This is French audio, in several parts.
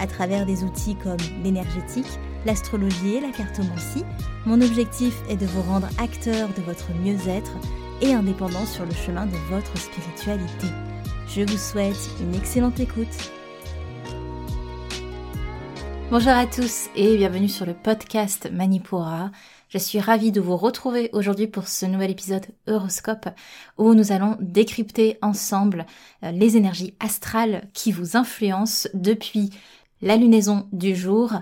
à travers des outils comme l'énergétique, l'astrologie et la cartomancie. Mon objectif est de vous rendre acteur de votre mieux-être et indépendant sur le chemin de votre spiritualité. Je vous souhaite une excellente écoute. Bonjour à tous et bienvenue sur le podcast Manipura. Je suis ravie de vous retrouver aujourd'hui pour ce nouvel épisode Horoscope où nous allons décrypter ensemble euh, les énergies astrales qui vous influencent depuis la lunaison du jour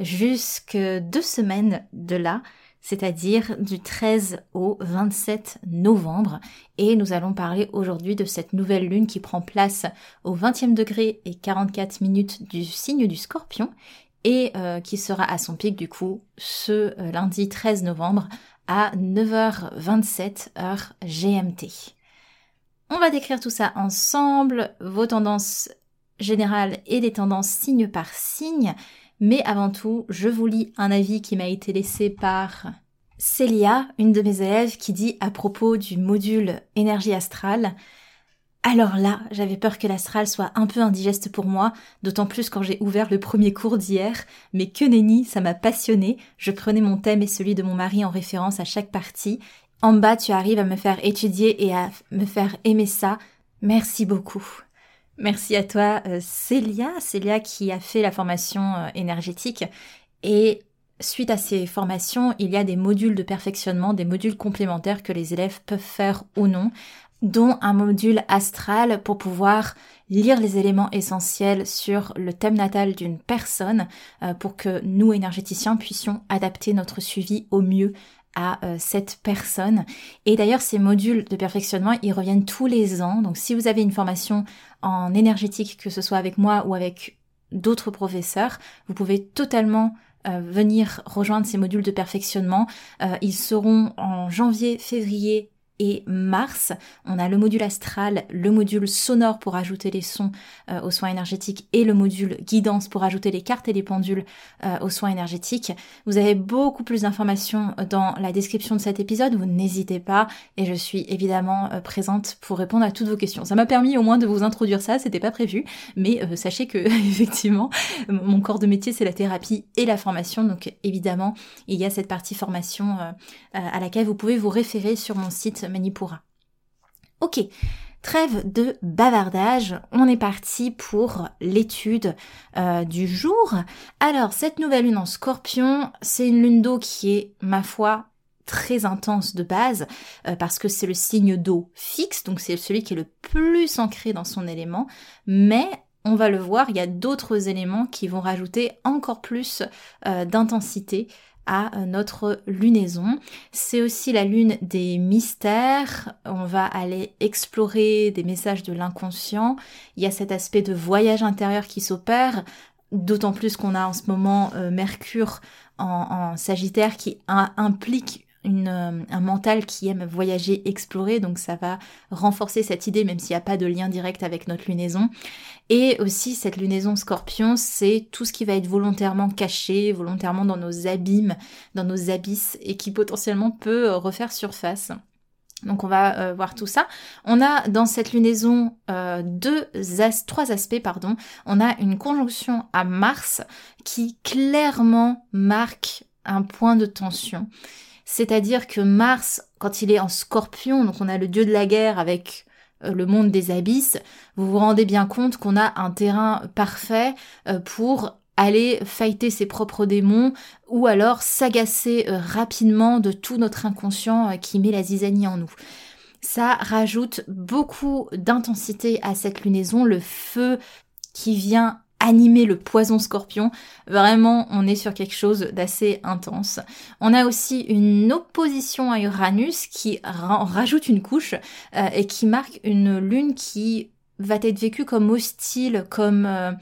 jusque deux semaines de là, c'est-à-dire du 13 au 27 novembre. Et nous allons parler aujourd'hui de cette nouvelle lune qui prend place au 20e degré et 44 minutes du signe du scorpion et euh, qui sera à son pic du coup ce euh, lundi 13 novembre à 9h27 heure GMT. On va décrire tout ça ensemble, vos tendances générale et des tendances signe par signe. Mais avant tout, je vous lis un avis qui m'a été laissé par Célia, une de mes élèves, qui dit à propos du module énergie astrale alors là, j'avais peur que l'astral soit un peu indigeste pour moi, d'autant plus quand j'ai ouvert le premier cours d'hier, mais que nenni, ça m'a passionné. Je prenais mon thème et celui de mon mari en référence à chaque partie. En bas, tu arrives à me faire étudier et à me faire aimer ça. Merci beaucoup. Merci à toi euh, Célia, Célia qui a fait la formation euh, énergétique. Et suite à ces formations, il y a des modules de perfectionnement, des modules complémentaires que les élèves peuvent faire ou non, dont un module astral pour pouvoir lire les éléments essentiels sur le thème natal d'une personne euh, pour que nous énergéticiens puissions adapter notre suivi au mieux à euh, cette personne. Et d'ailleurs, ces modules de perfectionnement, ils reviennent tous les ans. Donc si vous avez une formation en énergétique, que ce soit avec moi ou avec d'autres professeurs, vous pouvez totalement euh, venir rejoindre ces modules de perfectionnement. Euh, ils seront en janvier, février et mars. On a le module astral, le module sonore pour ajouter les sons euh, aux soins énergétiques et le module guidance pour ajouter les cartes et les pendules euh, aux soins énergétiques. Vous avez beaucoup plus d'informations dans la description de cet épisode, vous n'hésitez pas et je suis évidemment euh, présente pour répondre à toutes vos questions. Ça m'a permis au moins de vous introduire ça, c'était pas prévu, mais sachez que effectivement mon corps de métier c'est la thérapie et la formation, donc évidemment il y a cette partie formation à laquelle vous pouvez vous référer sur mon site Manipura. Ok, trêve de bavardage, on est parti pour l'étude euh, du jour. Alors, cette nouvelle lune en scorpion, c'est une lune d'eau qui est, ma foi, très intense de base, euh, parce que c'est le signe d'eau fixe, donc c'est celui qui est le plus ancré dans son élément, mais on va le voir, il y a d'autres éléments qui vont rajouter encore plus euh, d'intensité notre lunaison. C'est aussi la lune des mystères. On va aller explorer des messages de l'inconscient. Il y a cet aspect de voyage intérieur qui s'opère, d'autant plus qu'on a en ce moment euh, Mercure en, Sagittaire qui implique euh, un mental qui aime voyager, explorer, donc ça va renforcer cette idée, même s'il n'y a pas de lien direct avec notre lunaison. Et aussi, cette lunaison scorpion, c'est tout ce qui va être volontairement caché, volontairement dans nos abîmes, dans nos abysses, et qui potentiellement peut euh, refaire surface. Donc on va euh, voir tout ça. On a dans cette lunaison deux trois aspects pardon. On a une conjonction à Mars qui clairement marque un point de tension. C'est-à-dire que Mars, quand il est en scorpion, donc on a le dieu de la guerre avec euh, le monde des abysses, vous vous rendez bien compte qu'on a un terrain parfait euh, pour aller fighter ses propres démons ou alors s'agacer euh, rapidement de tout notre inconscient qui met la zizanie en nous. Ça rajoute beaucoup d'intensité à cette lunaison, le feu qui vient animer le poison scorpion. Vraiment, on est sur quelque chose d'assez intense. On a aussi une opposition à Uranus qui rajoute une couche euh, et qui marque une lune qui va être vécue comme hostile, comme euh,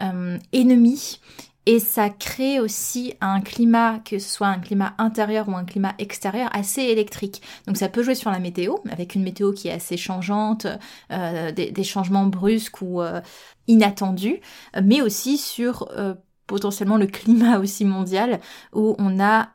euh, ennemie et ça crée aussi un climat, que ce soit un climat intérieur ou un climat extérieur, assez électrique. Donc ça peut jouer sur la météo, avec une météo qui est assez changeante, euh, des, changements brusques ou euh, inattendus, mais aussi sur euh, potentiellement le climat aussi mondial, où on a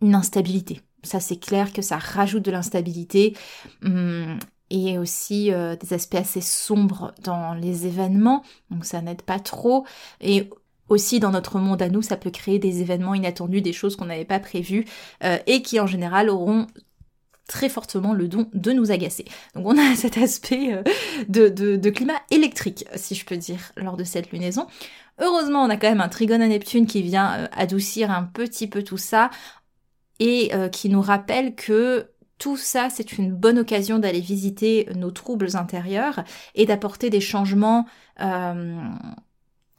une instabilité. Ça c'est clair que ça rajoute de l'instabilité. Hum, et aussi des aspects assez sombres dans les événements, donc ça n'aide pas trop. Et aussi dans notre monde à nous, ça peut créer des événements inattendus, des choses qu'on n'avait pas prévues euh, et qui en général auront très fortement le don de nous agacer. Donc on a cet aspect euh, de, de, climat électrique, si je peux dire, lors de cette lunaison. Heureusement, on a quand même un trigone à Neptune qui vient euh, adoucir un petit peu tout ça et qui nous rappelle que tout ça, c'est une bonne occasion d'aller visiter nos troubles intérieurs et d'apporter des changements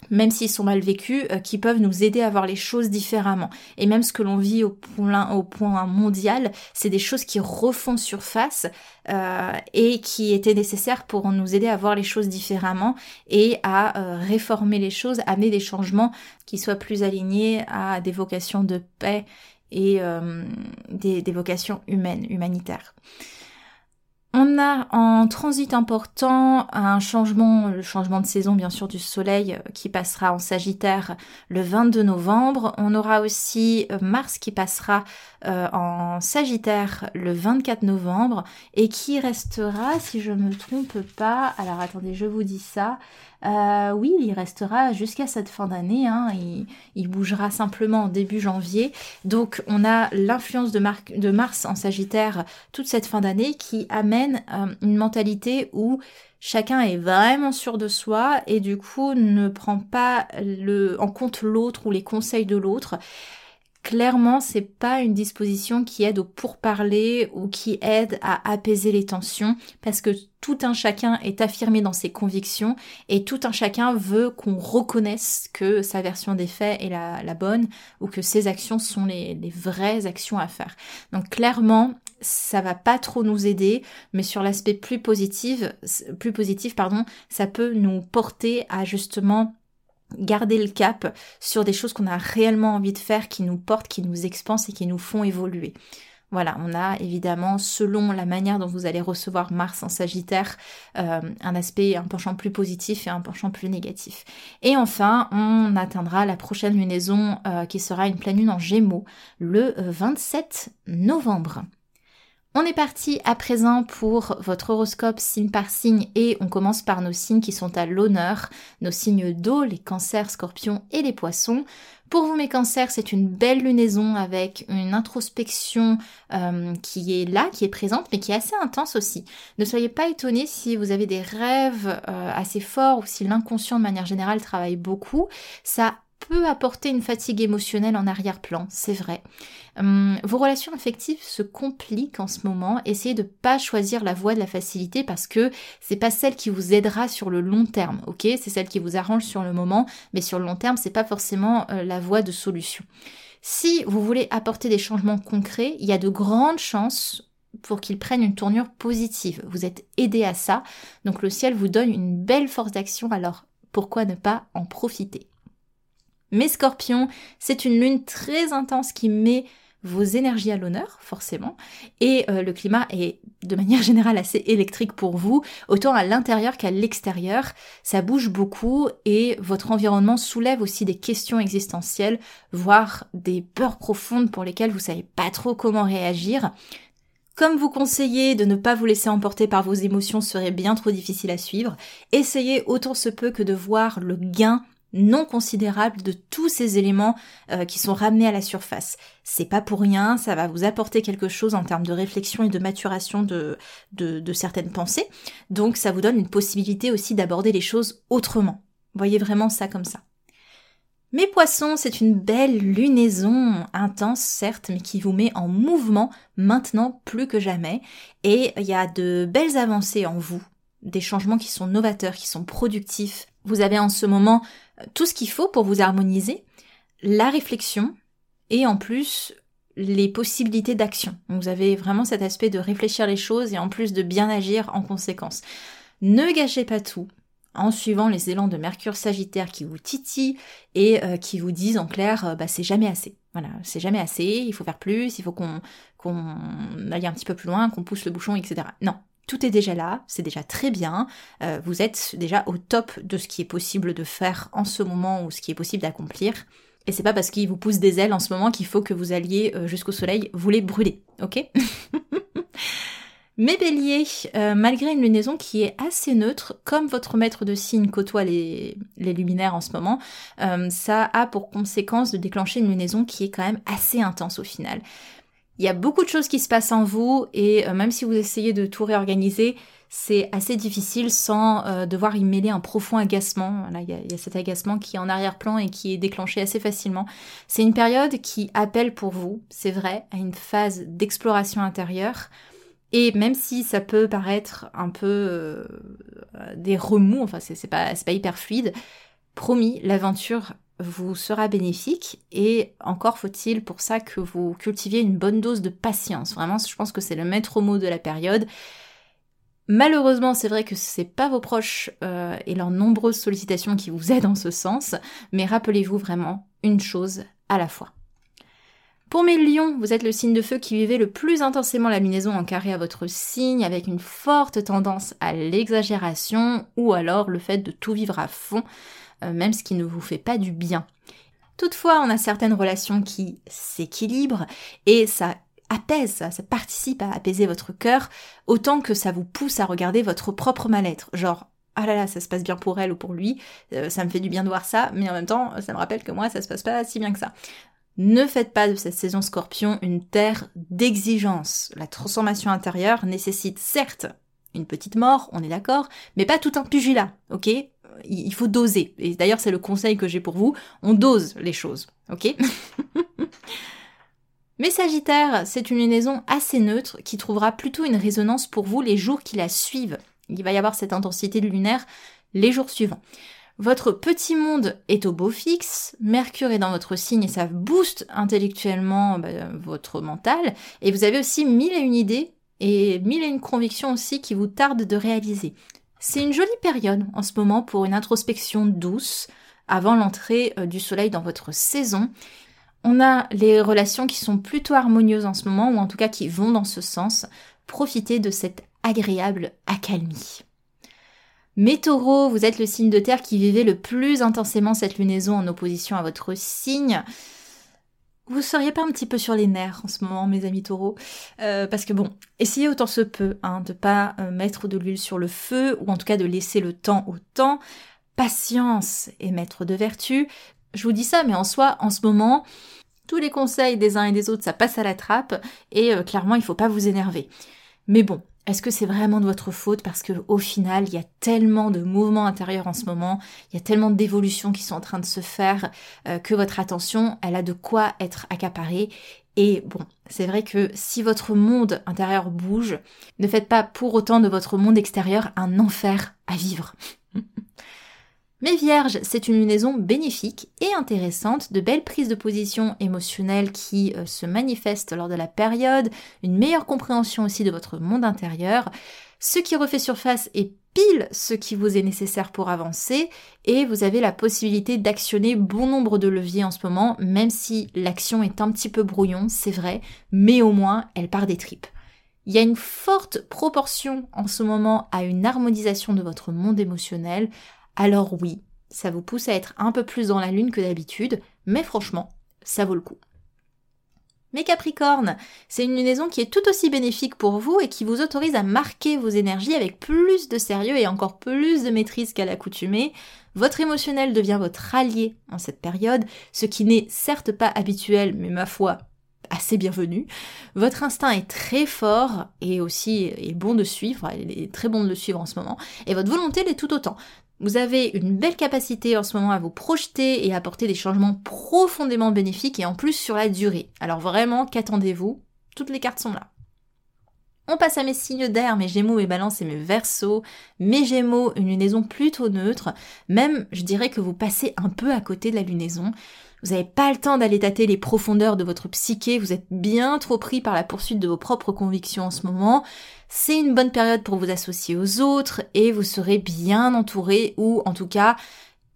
même s'ils sont mal vécus, euh, qui peuvent nous aider à voir les choses différemment. Et même ce que l'on vit au point, au mondial, c'est des choses qui refont surface euh, et qui étaient nécessaires pour nous aider à voir les choses différemment et à euh, réformer les choses, amener des changements qui soient plus alignés à des vocations de paix et des vocations humaines, humanitaires. On a en transit important un changement, le changement de saison bien sûr du soleil euh, qui passera en Sagittaire le 22 novembre. On aura aussi euh, Mars qui passera euh, en Sagittaire le 24 novembre et qui restera, si je me trompe pas, alors attendez, je vous dis ça, euh, oui, il restera jusqu'à cette fin d'année. Hein. Il, bougera simplement en début janvier. Donc on a l'influence de, Mars en Sagittaire toute cette fin d'année qui amène euh, une mentalité où chacun est vraiment sûr de soi et du coup ne prend pas en compte l'autre ou les conseils de l'autre. Clairement, c'est pas une disposition qui aide au pourparler ou qui aide à apaiser les tensions parce que tout un chacun est affirmé dans ses convictions et tout un chacun veut qu'on reconnaisse que sa version des faits est la, bonne ou que ses actions sont les, les vraies actions à faire. Donc clairement, ça va pas trop nous aider, mais sur l'aspect plus positif, plus positif, pardon, ça peut nous porter à justement garder le cap sur des choses qu'on a réellement envie de faire, qui nous portent, qui nous expansent et qui nous font évoluer. Voilà, on a évidemment, selon la manière dont vous allez recevoir Mars en Sagittaire, euh, un aspect, un penchant plus positif et un penchant plus négatif. Et enfin, on atteindra la prochaine lunaison euh, qui sera une pleine lune en Gémeaux le 27 euh, novembre. On est parti à présent pour votre horoscope signe par signe et on commence par nos signes qui sont à l'honneur, nos signes d'eau, les cancers, scorpions et les poissons. Pour vous mes cancers, c'est une belle lunaison avec une introspection euh, qui est là, qui est présente, mais qui est assez intense aussi. Ne soyez pas étonnés si vous avez des rêves euh, assez forts ou si l'inconscient de manière générale travaille beaucoup. Ça peut apporter une fatigue émotionnelle en arrière-plan, c'est vrai. Hum, vos relations affectives se compliquent en ce moment. Essayez de pas choisir la voie de la facilité parce que c'est pas celle qui vous aidera sur le long terme, ok? C'est celle qui vous arrange sur le moment, mais sur le long terme, c'est pas forcément euh, la voie de solution. Si vous voulez apporter des changements concrets, il y a de grandes chances pour qu'ils prennent une tournure positive. Vous êtes aidé à ça, donc le ciel vous donne une belle force d'action, alors pourquoi ne pas en profiter? Mais Scorpion, c'est une lune très intense qui met vos énergies à l'honneur, forcément, et euh, le climat est de manière générale assez électrique pour vous, autant à l'intérieur qu'à l'extérieur, ça bouge beaucoup et votre environnement soulève aussi des questions existentielles, voire des peurs profondes pour lesquelles vous savez pas trop comment réagir. Comme vous conseillez de ne pas vous laisser emporter par vos émotions serait bien trop difficile à suivre, essayez autant se peut que de voir le gain non considérable de tous ces éléments euh, qui sont ramenés à la surface. C'est pas pour rien, ça va vous apporter quelque chose en termes de réflexion et de maturation de, certaines pensées. Donc ça vous donne une possibilité aussi d'aborder les choses autrement. Voyez vraiment ça comme ça. Mes poissons, c'est une belle lunaison, intense certes, mais qui vous met en mouvement maintenant plus que jamais. Et il y a de belles avancées en vous, des changements qui sont novateurs, qui sont productifs. Vous avez en ce moment tout ce qu'il faut pour vous harmoniser, la réflexion et en plus les possibilités d'action. Vous avez vraiment cet aspect de réfléchir les choses et en plus de bien agir en conséquence. Ne gâchez pas tout. en suivant les élans de Mercure Sagittaire qui vous titillent et euh, qui vous disent en clair, euh, bah, c'est jamais assez. Voilà, c'est jamais assez, il faut faire plus, il faut qu'on qu'on aille un petit peu plus loin, qu'on pousse le bouchon, etc. Non, tout est déjà là, c'est déjà très bien, euh, vous êtes déjà au top de ce qui est possible de faire en ce moment ou ce qui est possible d'accomplir. Et c'est pas parce qu'il vous pousse des ailes en ce moment qu'il faut que vous alliez jusqu'au soleil vous les brûler, ok? Mais bélier, euh, malgré une lunaison qui est assez neutre, comme votre maître de signe côtoie les, luminaires en ce moment, euh, ça a pour conséquence de déclencher une lunaison qui est quand même assez intense au final. Il y a beaucoup de choses qui se passent en vous et euh, même si vous essayez de tout réorganiser, c'est assez difficile sans devoir y mêler un profond agacement. il, y a, il y a cet agacement qui est en arrière-plan et qui est déclenché assez facilement. C'est une période qui appelle pour vous, c'est vrai, à une phase d'exploration intérieure et même si ça peut paraître un peu euh, des remous, enfin c'est pas, pas hyper fluide, promis, l'aventure vous sera bénéfique et encore faut-il pour ça que vous cultiviez une bonne dose de patience. Vraiment, je pense que c'est le maître mot de la période. Malheureusement, c'est vrai que c'est pas vos proches euh, et leurs nombreuses sollicitations qui vous aident en ce sens, mais rappelez-vous vraiment une chose à la fois. Pour mes lions, vous êtes le signe de feu qui vivait le plus intensément la lunaison en carré à votre signe, avec une forte tendance à l'exagération ou alors le fait de tout vivre à fond, même ce qui ne vous fait pas du bien. Toutefois, on a certaines relations qui s'équilibrent et ça apaise, ça, participe à apaiser votre cœur, autant que ça vous pousse à regarder votre propre mal-être. Genre, ah là là, ça se passe bien pour elle ou pour lui, euh, ça me fait du bien de voir ça, mais en même temps, ça me rappelle que moi, ça se passe pas si bien que ça. Ne faites pas de cette saison scorpion une terre d'exigence. La transformation intérieure nécessite certes une petite mort, on est d'accord, mais pas tout un pugilat, ok? Il faut doser. Et d'ailleurs, c'est le conseil que j'ai pour vous. On dose les choses, ok Mais Sagittaire, c'est une lunaison assez neutre qui trouvera plutôt une résonance pour vous les jours qui la suivent. Il va y avoir cette intensité lunaire les jours suivants. Votre petit monde est au beau fixe, Mercure est dans votre signe et ça booste intellectuellement bah, votre mental, et vous avez aussi mille et une idées et mille et une convictions aussi qui vous tardent de réaliser. C'est une jolie période en ce moment pour une introspection douce avant l'entrée euh, du soleil dans votre saison. On a les relations qui sont plutôt harmonieuses en ce moment, ou en tout cas qui vont dans ce sens. Profitez de cette agréable accalmie. Taureau, vous êtes le signe de terre qui vivait le plus intensément cette lunaison en opposition à votre signe. Vous seriez pas un petit peu sur les nerfs en ce moment, mes amis taureaux euh, Parce que bon, essayez autant se peut hein, de pas euh, mettre de l'huile sur le feu, ou en tout cas de laisser le temps au temps. Patience est maître de vertu. Je vous dis ça, mais en soi, en ce moment, tous les conseils des uns et des autres, ça passe à la trappe, et euh, clairement, il faut pas vous énerver. Mais bon, est-ce que c'est vraiment de votre faute parce que au final, il y a tellement de mouvements intérieurs en ce moment, il y a tellement d'évolutions qui sont en train de se faire euh, que votre attention, elle a de quoi être accaparée. Et bon, c'est vrai que si votre monde intérieur bouge, ne faites pas pour autant de votre monde extérieur un enfer à vivre. Mais Vierge, c'est une lunaison bénéfique et intéressante, de belles prises de position émotionnelles qui euh, se manifestent lors de la période, une meilleure compréhension aussi de votre monde intérieur. Ce qui refait surface est pile ce qui vous est nécessaire pour avancer et vous avez la possibilité d'actionner bon nombre de leviers en ce moment, même si l'action est un petit peu brouillon, c'est vrai, mais au moins elle part des tripes. Il y a une forte proportion en ce moment à une harmonisation de votre monde émotionnel, alors oui, ça vous pousse à être un peu plus dans la lune que d'habitude, mais franchement, ça vaut le coup. Mais Capricorne, c'est une lunaison qui est tout aussi bénéfique pour vous et qui vous autorise à marquer vos énergies avec plus de sérieux et encore plus de maîtrise qu'à l'accoutumée. Votre émotionnel devient votre allié en cette période, ce qui n'est certes pas habituel, mais ma foi, assez bienvenu. Votre instinct est très fort et aussi est bon de suivre, il est très bon de le suivre en ce moment, et votre volonté l'est tout autant. Vous avez une belle capacité en ce moment à vous projeter et à apporter des changements profondément bénéfiques et en plus sur la durée. Alors vraiment, qu'attendez-vous? Toutes les cartes sont là. On passe à mes signes d'air, mes gémeaux, mes balances et mes versos. Mes gémeaux, une lunaison plutôt neutre. Même, je dirais que vous passez un peu à côté de la lunaison. Vous n'avez pas le temps d'aller tâter les profondeurs de votre psyché, vous êtes bien trop pris par la poursuite de vos propres convictions en ce moment. C'est une bonne période pour vous associer aux autres et vous serez bien entouré ou en tout cas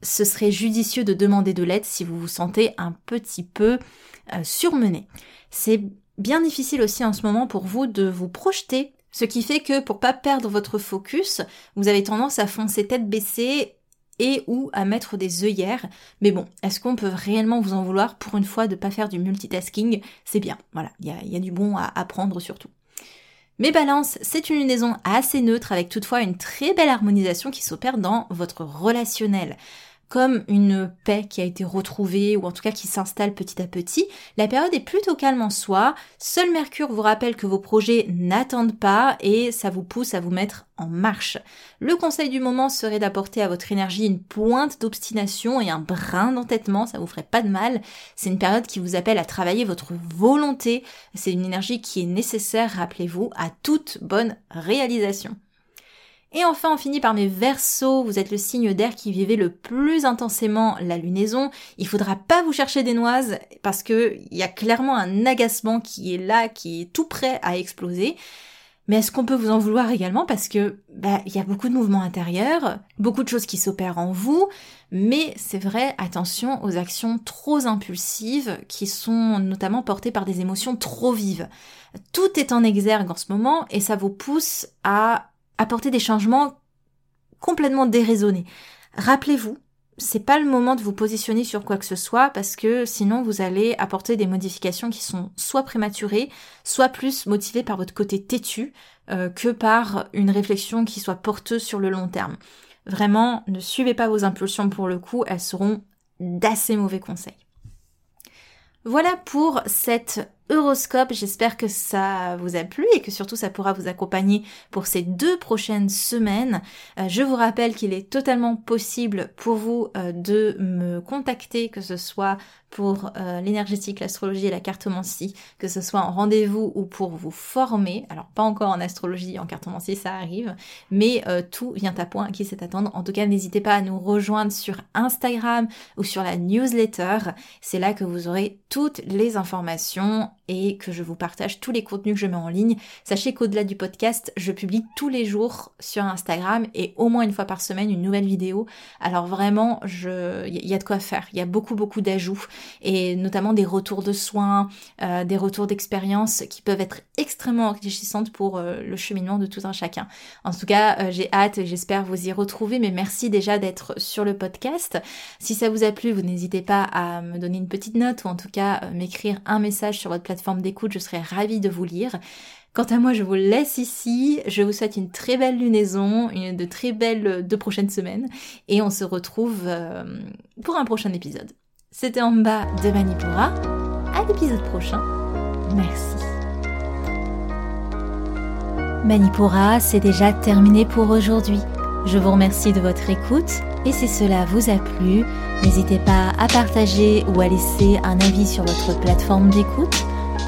ce serait judicieux de demander de l'aide si vous vous sentez un petit peu euh, surmené. C'est bien difficile aussi en ce moment pour vous de vous projeter, ce qui fait que pour pas perdre votre focus, vous avez tendance à foncer tête baissée et ou à mettre des œillères. Mais bon, est-ce qu'on peut réellement vous en vouloir pour une fois de pas faire du multitasking? C'est bien, voilà, il y a, du bon à apprendre surtout. Mais Balance, c'est une lunaison assez neutre avec toutefois une très belle harmonisation qui s'opère dans votre relationnel comme une paix qui a été retrouvée ou en tout cas qui s'installe petit à petit. La période est plutôt calme en soi. Seul Mercure vous rappelle que vos projets n'attendent pas et ça vous pousse à vous mettre en marche. Le conseil du moment serait d'apporter à votre énergie une pointe d'obstination et un brin d'entêtement, ça vous ferait pas de mal. C'est une période qui vous appelle à travailler votre volonté. C'est une énergie qui est nécessaire, rappelez-vous, à toute bonne réalisation. Et enfin, on finit par mes versos. Vous êtes le signe d'air qui vivait le plus intensément la lunaison. Il faudra pas vous chercher des noises parce que il y a clairement un agacement qui est là, qui est tout prêt à exploser. Mais est-ce qu'on peut vous en vouloir également parce que bah il y a beaucoup de mouvements intérieurs, beaucoup de choses qui s'opèrent en vous, mais c'est vrai, attention aux actions trop impulsives qui sont notamment portées par des émotions trop vives. Tout est en exergue en ce moment et ça vous pousse à apporter des changements complètement déraisonnés. Rappelez-vous, c'est pas le moment de vous positionner sur quoi que ce soit parce que sinon vous allez apporter des modifications qui sont soit prématurées, soit plus motivées par votre côté têtu euh, que par une réflexion qui soit porteuse sur le long terme. Vraiment, ne suivez pas vos impulsions pour le coup, elles seront d'assez mauvais conseils. Voilà pour cette horoscope. J'espère que ça vous a plu et que surtout ça pourra vous accompagner pour ces deux prochaines semaines. Euh, je vous rappelle qu'il est totalement possible pour vous euh, de me contacter, que ce soit pour euh, l'énergétique, l'astrologie et la cartomancie, que ce soit en rendez-vous ou pour vous former. Alors pas encore en astrologie, en cartomancie, ça arrive, mais tout vient à point qui sait attendre. En tout cas, n'hésitez pas à nous rejoindre sur Instagram ou sur la newsletter. C'est là que vous aurez toutes les informations et que je vous partage tous les contenus que je mets en ligne. Sachez qu'au-delà du podcast, je publie tous les jours sur Instagram et au moins une fois par semaine une nouvelle vidéo. Alors vraiment, il y a de quoi faire. Il y a beaucoup beaucoup d'ajouts et notamment des retours de soins, euh, des retours d'expérience qui peuvent être extrêmement enrichissantes pour euh, le cheminement de tout un chacun. En tout cas, euh, j'ai hâte et j'espère vous y retrouver. Mais merci déjà d'être sur le podcast. Si ça vous a plu, vous n'hésitez pas à me donner une petite note ou en tout cas m'écrire un message sur votre plateforme plateforme d'écoute, je serais ravie de vous lire. Quant à moi, je vous laisse ici. Je vous souhaite une très belle lunaison, une de très belles euh, deux prochaines semaines, et on se retrouve euh, pour un prochain épisode. C'était en bas de Manipura. À l'épisode prochain. Merci. Manipura, c'est déjà terminé pour aujourd'hui. Je vous remercie de votre écoute et si cela vous a plu, n'hésitez pas à partager ou à laisser un avis sur votre plateforme d'écoute